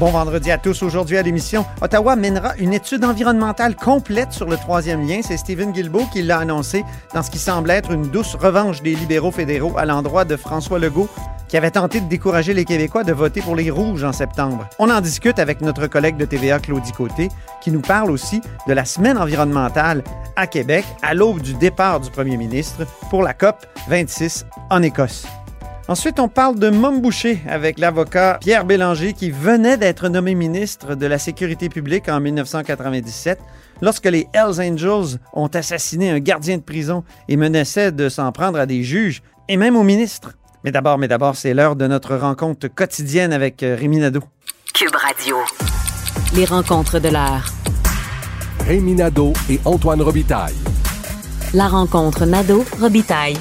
Bon vendredi à tous. Aujourd'hui à l'émission, Ottawa mènera une étude environnementale complète sur le troisième lien. C'est Stephen Guilbeault qui l'a annoncé dans ce qui semble être une douce revanche des libéraux fédéraux à l'endroit de François Legault, qui avait tenté de décourager les Québécois de voter pour les Rouges en septembre. On en discute avec notre collègue de TVA, Claudie Côté, qui nous parle aussi de la semaine environnementale à Québec à l'aube du départ du premier ministre pour la COP 26 en Écosse. Ensuite, on parle de Mom Boucher avec l'avocat Pierre Bélanger qui venait d'être nommé ministre de la Sécurité publique en 1997 lorsque les Hells Angels ont assassiné un gardien de prison et menaçaient de s'en prendre à des juges et même au ministre. Mais d'abord, mais d'abord, c'est l'heure de notre rencontre quotidienne avec euh, Rémi Nadeau. Cube Radio. Les rencontres de l'heure. Rémi Nadeau et Antoine Robitaille. La rencontre Nadeau-Robitaille.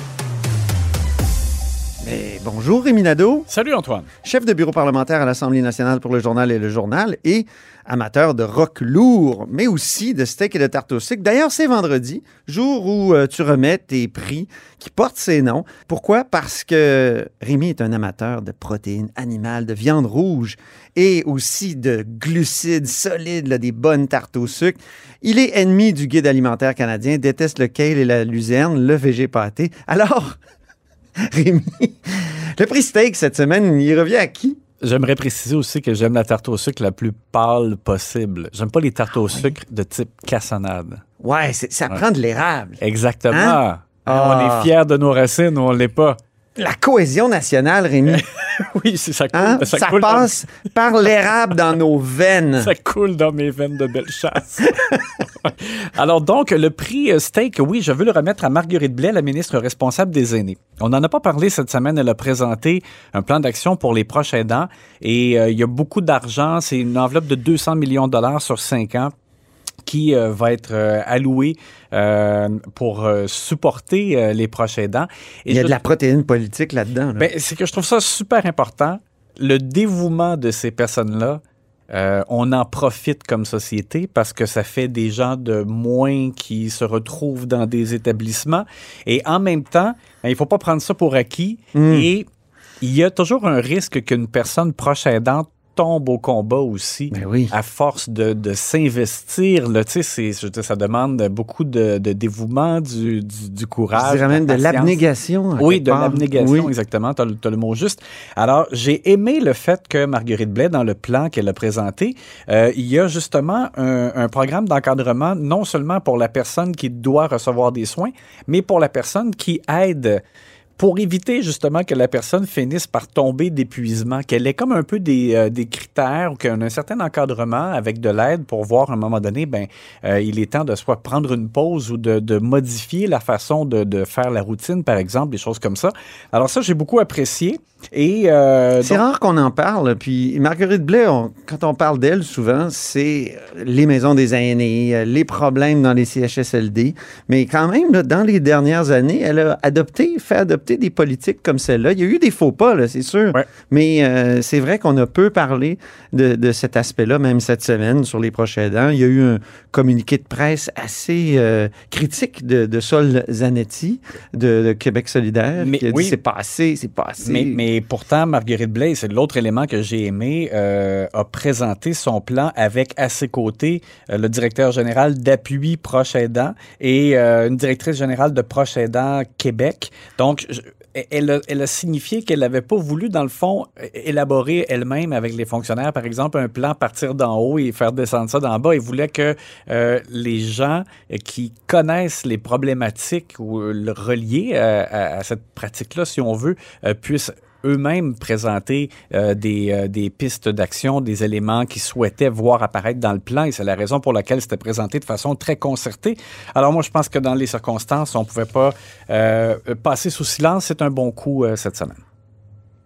Bonjour Rémi Nadeau, Salut Antoine. chef de bureau parlementaire à l'Assemblée nationale pour le journal et le journal et amateur de rock lourd, mais aussi de steak et de tarte au sucre. D'ailleurs, c'est vendredi, jour où euh, tu remets tes prix qui portent ces noms. Pourquoi? Parce que Rémi est un amateur de protéines animales, de viande rouge et aussi de glucides solides, là, des bonnes tartes au sucre. Il est ennemi du guide alimentaire canadien, déteste le kale et la luzerne, le végé pâté. Alors, Rémi, le prix steak cette semaine, il revient à qui? J'aimerais préciser aussi que j'aime la tarte au sucre la plus pâle possible. J'aime pas les tartes au sucre de type cassonade. Ouais, ça prend de l'érable. Exactement. Hein? Ah. On est fiers de nos racines ou on l'est pas. La cohésion nationale, Rémi, Oui, c'est ça coule. hein? ça, ça, coule dans- passe par l'érable dans nos veines. ça coule dans mes veines de belle chasse. Alors donc, le prix steak, oui, je veux le remettre à Marguerite Blais, la ministre responsable des aînés. On n'en a pas parlé cette semaine. Elle a présenté un plan d'action pour les proches aidants et euh, il y a beaucoup d'argent. C'est une enveloppe de 200 millions de dollars sur cinq ans qui euh, va être euh, alloué euh, pour supporter les proches aidants. Et Il y a je- de la protéine politique là-dedans. là. ben, c'est que je trouve ça super important. Le dévouement de ces personnes-là, on en profite comme société parce que ça fait des gens de moins qui se retrouvent dans des établissements. Et en même temps, ben, il faut pas prendre ça pour acquis. Mm. Et il y a toujours un risque qu'une personne proche aidante tombe au combat aussi Ben oui. à force de, de s'investir. là. Tu sais, c'est- je ça demande beaucoup de, de dévouement, du, du, du courage. Je dirais même de l'abnégation. Oui, de l'abnégation, Oui. exactement. Tu as, le mot juste. Alors, j'ai aimé le fait que Marguerite Blais, dans le plan qu'elle a présenté, euh, il y a justement un, un programme d'encadrement non seulement pour la personne qui doit recevoir des soins, mais pour la personne qui aide pour éviter justement que la personne finisse par tomber d'épuisement, qu'elle ait comme un peu des, euh, des critères ou qu'un un certain encadrement avec de l'aide pour voir à un moment donné, ben, euh, il est temps de soit prendre une pause ou de, de modifier la façon de, de faire la routine, par exemple, des choses comme ça. Alors ça, j'ai beaucoup apprécié. Et euh, C'est donc- rare qu'on en parle. Puis Marguerite Blais, on- quand on parle d'elle, souvent, c'est les maisons des aînés, euh, les problèmes dans les CHSLD. Mais quand même, là, dans les dernières années, elle a adopté, fait adopter des politiques comme celle-là. Il y a eu des faux pas, c'est sûr. Ouais. Mais euh, c'est vrai qu'on a peu parlé de, de cet aspect-là, même cette semaine, sur les proches aidants. Il y a eu un communiqué de presse assez euh, critique de, de Sol Zanetti, de, de Québec solidaire, Mais qui a dit oui. c'est pas assez, c'est pas assez. Mais, mais pourtant, Marguerite Blais, c'est l'autre élément que j'ai aimé, euh, a présenté son plan avec à ses côtés euh, le directeur général d'appui proche aidant et euh, une directrice générale de proche aidant Québec. Donc, elle a, elle a signifié qu'elle n'avait pas voulu, dans le fond, élaborer elle-même avec les fonctionnaires, par exemple, un plan partir d'en haut et faire descendre ça d'en bas. Elle voulait que euh, les gens euh, qui connaissent les problématiques ou euh, le reliées à, à- à cette pratique-là, si on veut, euh, puissent eux-mêmes présenter euh, des, euh, des pistes d'action, des éléments qu'ils souhaitaient voir apparaître dans le plan. Et c'est la raison pour laquelle c'était présenté de façon très concertée. Alors moi, je pense que dans les circonstances, on ne pouvait pas euh, passer sous silence. C'est un bon coup cette semaine.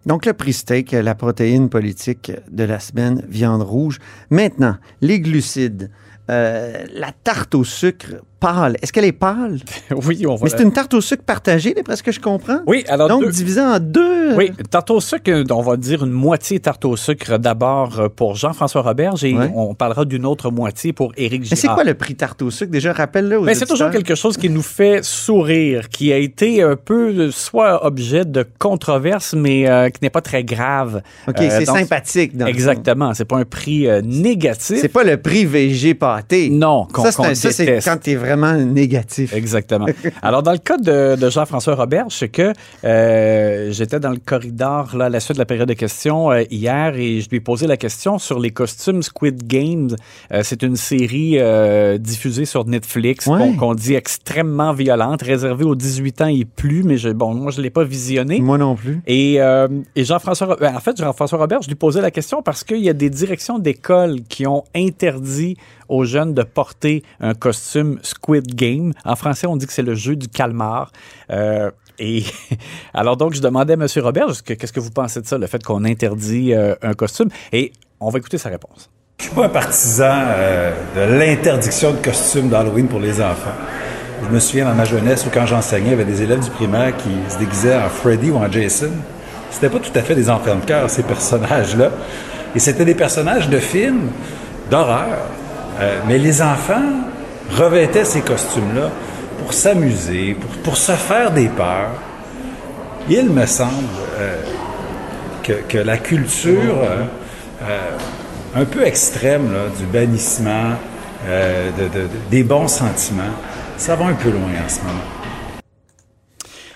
Donc, le prix steak, la protéine politique de la semaine, viande rouge. Maintenant, les glucides. la tarte au sucre pâle. Est-ce qu'elle est pâle? oui, on va. Mais c'est une tarte au sucre partagée, d'après ce que je comprends. Oui, alors. Donc, deux- divisée en deux. Oui, tarte au sucre, euh, on va dire une moitié tarte au sucre d'abord euh, pour Jean-François Roberge et Ouais. on parlera d'une autre moitié pour Éric Girard. Mais c'est quoi le prix tarte au sucre? Déjà, rappelle-le aux Ben, c'est toujours quelque chose qui nous fait sourire, qui a été un peu euh, soit objet de controverse, mais euh, qui n'est pas très grave. OK, Euh, c'est sympathique. dans. Exactement. C'est pas un prix euh, négatif. C'est pas le prix VG pâté. Non, qu'on Ça, c'est déteste. quand t'es vraiment négatif. Exactement. Alors, dans le cas de, de Jean-François Robert, c'est que euh, j'étais dans le corridor là, à la suite de la période de questions euh, hier et je lui ai posé la question sur les costumes Squid Games. Euh, c'est une série diffusée sur Netflix Ouais. qu'on dit extrêmement violente, réservée aux 18 ans et plus, mais je, bon, moi, je ne l'ai pas visionné. Moi non plus. Et, et Jean-François, ben, en fait, Jean-François Robert, je lui posais la question parce qu'il y a des directions d'école qui ont interdit aux jeunes de porter un costume Squid Game. En français, on dit que c'est le jeu du calmar. Euh, et alors donc, je demandais à M. Robert, est-ce que- qu'est-ce que vous pensez de ça, le fait qu'on interdit euh, un costume? Et on va écouter sa réponse. Je suis pas un partisan euh, de l'interdiction de costumes d'Halloween pour les enfants. Je me souviens dans ma jeunesse où quand j'enseignais, il y avait des élèves du primaire qui se déguisaient en Freddy ou en Jason. C'était pas tout à fait des enfants de cœur, ces personnages-là. Et c'était des personnages de films d'horreur. Euh, mais les enfants revêtaient ces costumes-là pour s'amuser, pour, se faire des peurs. Il me semble euh, que, la culture euh, un peu extrême du bannissement, de- de- de- des bons sentiments, ça va un peu loin en ce moment.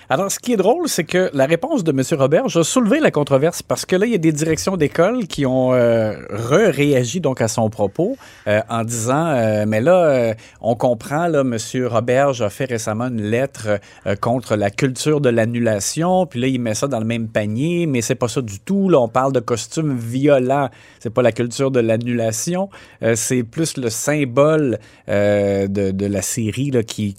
Alors, ce qui est drôle, c'est que la réponse de M. Robert a soulevé la controverse parce que là, il y a des directions d'école qui ont euh, re-réagi donc à son propos euh, en disant euh, mais là, euh, on comprend là, M. Robert a fait récemment une lettre contre la culture de l'annulation, puis là, il met ça dans le même panier, mais c'est pas ça du tout. Là, on parle de costumes violents. C'est pas la culture de l'annulation, c'est plus le symbole de, de la série là, qui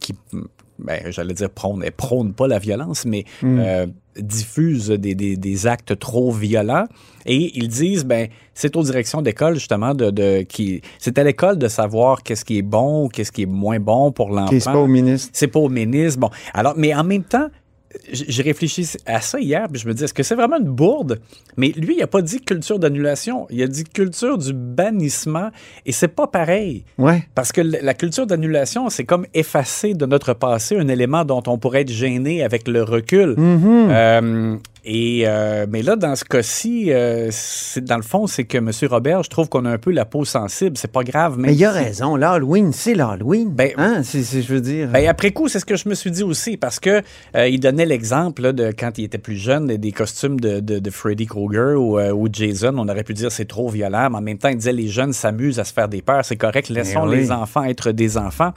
ben, j'allais dire prône, elle prône pas la violence, mais euh, diffuse des, des- des actes trop violents. Et ils disent, ben, c'est aux directions d'école, justement, de, de qui, c'est à l'école de savoir qu'est-ce qui est bon ou qu'est-ce qui est moins bon pour l'enfant. C'est pas au ministre. C'est pas au ministre. Bon, alors, mais en même temps, j'ai réfléchi à ça hier, puis je me dis, est-ce que c'est vraiment une bourde? Mais lui, il a pas dit culture d'annulation, il a dit culture du bannissement, et c'est pas pareil. Ouais. Parce que la culture d'annulation, c'est comme effacer de notre passé un élément dont on pourrait être gêné avec le recul. Euh, et euh, mais là, dans ce cas-ci, euh, dans le fond, c'est que M. Robert, je trouve qu'on a un peu la peau sensible. C'est pas grave. Mais il a si- raison. L'Halloween, c'est l'Halloween. Ben- hein? C'est, je veux dire. Ben, après coup, c'est ce que je me suis dit aussi, parce que euh, il donnait l'exemple de quand il était plus jeune, des, costumes de, de- de Freddy Krueger ou, euh, ou Jason. On aurait pu dire c'est trop violent, mais en même temps, il disait les jeunes s'amusent à se faire des peurs, c'est correct, laissons oui. les enfants être des enfants.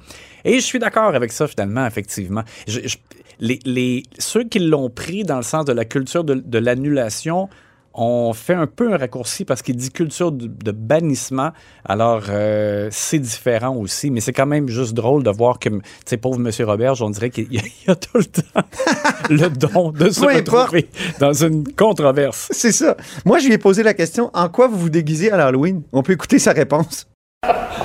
Et je suis d'accord avec ça, finalement, effectivement. Je- je- les, les- ceux qui l'ont pris dans le sens de la culture de, de l'annulation ont fait un peu un raccourci parce qu'il dit culture de, de bannissement. Alors, euh, c'est différent aussi, mais c'est quand même juste drôle de voir que, tu sais, pauvre M. Robert, on dirait qu'il y a, il y a tout le temps le don de se importe. retrouver dans une controverse. C'est ça. Moi, je lui ai posé la question en quoi vous vous déguisez à l'Halloween? On peut écouter sa réponse.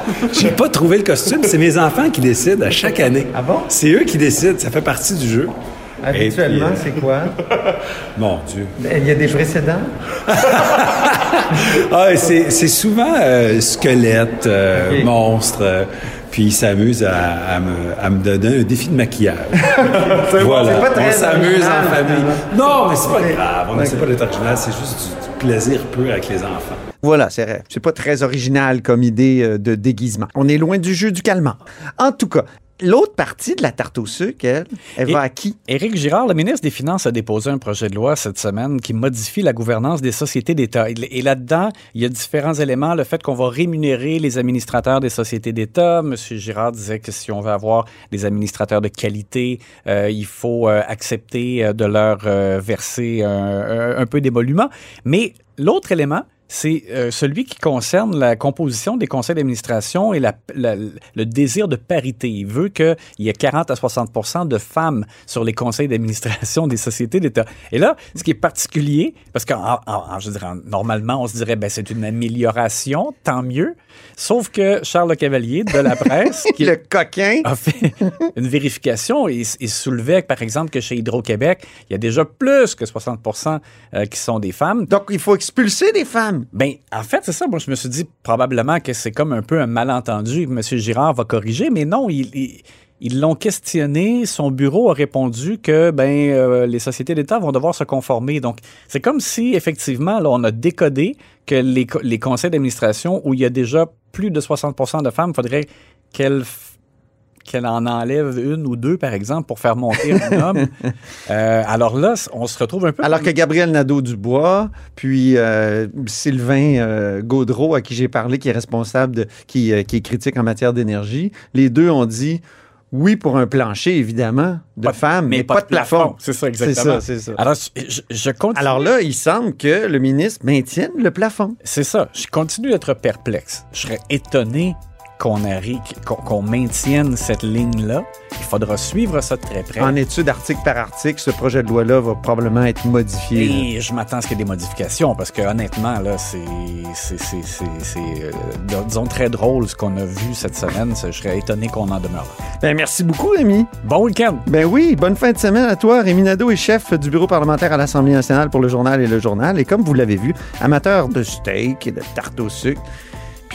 J'ai pas trouvé le costume, c'est mes enfants qui décident à chaque année. Ah bon? C'est eux qui décident, ça fait partie du jeu. Habituellement, puis, euh, c'est quoi? Mon Dieu. Il y a des précédents? Ah, c'est c'est souvent euh, squelette, euh, monstre, euh, puis ils s'amusent à, à me, à me donner un défi de maquillage. voilà, c'est pas très on s'amuse en famille. Non, mais c'est pas grave, on n'essaie pas d'être original, c'est juste du, du plaisir pur avec les enfants. Voilà, c'est vrai. C'est pas très original comme idée euh, de déguisement. On est loin du jeu du calmant. En tout cas, l'autre partie de la tarte au sucre, elle, elle Et- va à qui? Éric Girard, le ministre des Finances, a déposé un projet de loi cette semaine qui modifie la gouvernance des sociétés d'État. Et là-dedans, il y a différents éléments. Le fait qu'on va rémunérer les administrateurs des sociétés d'État. M. Girard disait que si on veut avoir des administrateurs de qualité, euh, il faut euh, accepter de leur euh, verser un, peu d'émolument. Mais l'autre élément, c'est euh, celui qui concerne la composition des conseils d'administration et la, la- le désir de parité. Il veut qu'il y ait 40 à 60% de femmes sur les conseils d'administration des sociétés d'État. Et là, ce qui est particulier, parce que normalement, on se dirait, ben, c'est une amélioration, tant mieux. Sauf que Charles Cavalier de la presse, qui Le coquin. a fait une vérification et, et soulevait, par exemple, que chez Hydro-Québec, il y a déjà plus que 60% euh, qui sont des femmes. Donc, il faut expulser des femmes. Ben, en fait, c'est ça. Moi, je me suis dit probablement que c'est comme un peu un malentendu. M. Girard va corriger, mais non, il- il- ils l'ont questionné. Son bureau a répondu que ben, euh, les sociétés d'État vont devoir se conformer. Donc, c'est comme si, effectivement, là, on a décodé que les, les conseils d'administration où il y a déjà plus de 60 de femmes, il faudrait qu'elles qu'elle en enlève une ou deux, par exemple, pour faire monter un homme. Euh, alors là, on se retrouve un peu... Alors que Gabriel Nadeau-Dubois, puis euh, Sylvain euh, Gaudreau, à qui j'ai parlé, qui est responsable, de, qui, qui est critique en matière d'énergie, les deux ont dit oui pour un plancher, évidemment, de femmes, mais, pas, de plafond. C'est ça, C'est exactement. ça, c'est ça. Alors, je, je continue. Alors là, il semble que le ministre maintienne le plafond. C'est ça. Je continue d'être perplexe. Je serais étonné qu'on maintienne cette ligne-là. Il faudra suivre ça de très près. En étude article par article, ce projet de loi-là va probablement être modifié. Et je m'attends à ce qu'il y ait des modifications parce que honnêtement, là, c'est, euh, disons, très drôle ce qu'on a vu cette semaine. Je serais étonné qu'on en demeure. Ben, merci beaucoup, Rémi. Bon week-end! Ben oui, bonne fin de semaine à toi. Rémi Nadeau est chef du bureau parlementaire à l'Assemblée nationale pour le journal et le journal. Et comme vous l'avez vu, amateur de steak et de tarte au sucre.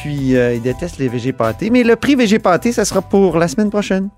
Puis, euh, il déteste les végé. Mais le prix végé ça sera pour la semaine prochaine.